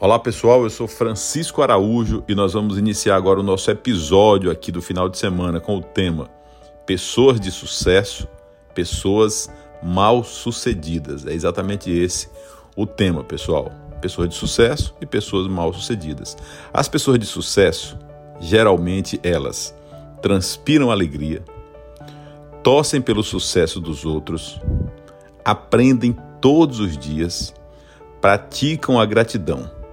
Olá pessoal, eu sou Francisco Araújo e nós vamos iniciar agora o nosso episódio aqui do final de semana com o tema Pessoas de Sucesso, Pessoas Mal Sucedidas. É exatamente esse o tema, pessoal. Pessoas de sucesso e pessoas mal sucedidas. As pessoas de sucesso, geralmente elas transpiram alegria, torcem pelo sucesso dos outros, aprendem todos os dias, praticam a gratidão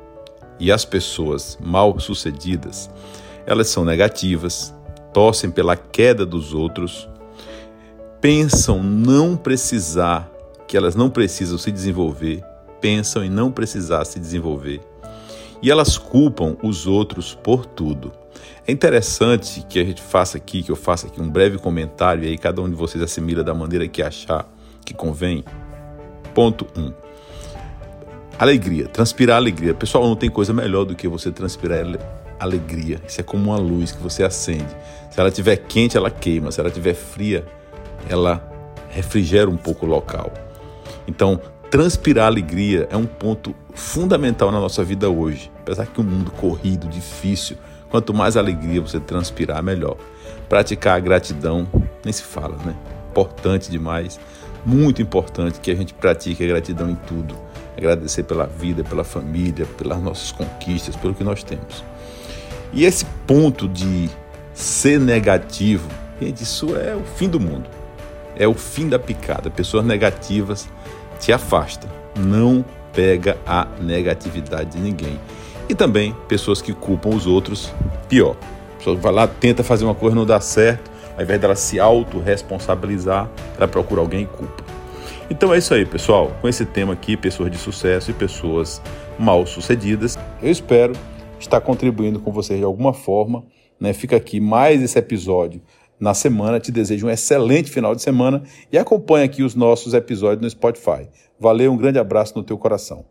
e as pessoas mal sucedidas, elas são negativas, torcem pela queda dos outros, pensam não precisar, que elas não precisam se desenvolver, pensam em não precisar se desenvolver. E elas culpam os outros por tudo. É interessante que a gente faça aqui, que eu faça aqui um breve comentário e aí cada um de vocês assimila da maneira que achar que convém. Ponto 1. Um. Alegria, transpirar alegria. Pessoal, não tem coisa melhor do que você transpirar alegria. Isso é como uma luz que você acende. Se ela estiver quente, ela queima. Se ela estiver fria, ela refrigera um pouco o local. Então, transpirar alegria é um ponto fundamental na nossa vida hoje. Apesar que o um mundo corrido, difícil, quanto mais alegria você transpirar, melhor. Praticar a gratidão, nem se fala, né? Importante demais, muito importante que a gente pratique a gratidão em tudo agradecer pela vida, pela família, pelas nossas conquistas, pelo que nós temos. E esse ponto de ser negativo, gente, isso é o fim do mundo. É o fim da picada. Pessoas negativas te afastam. Não pega a negatividade de ninguém. E também pessoas que culpam os outros, pior. A pessoa vai lá, tenta fazer uma coisa, não dá certo, ao invés dela se autorresponsabilizar, ela procura alguém e culpa. Então é isso aí, pessoal. Com esse tema aqui, pessoas de sucesso e pessoas mal sucedidas, eu espero estar contribuindo com vocês de alguma forma. Né? Fica aqui mais esse episódio na semana. Te desejo um excelente final de semana e acompanhe aqui os nossos episódios no Spotify. Valeu, um grande abraço no teu coração.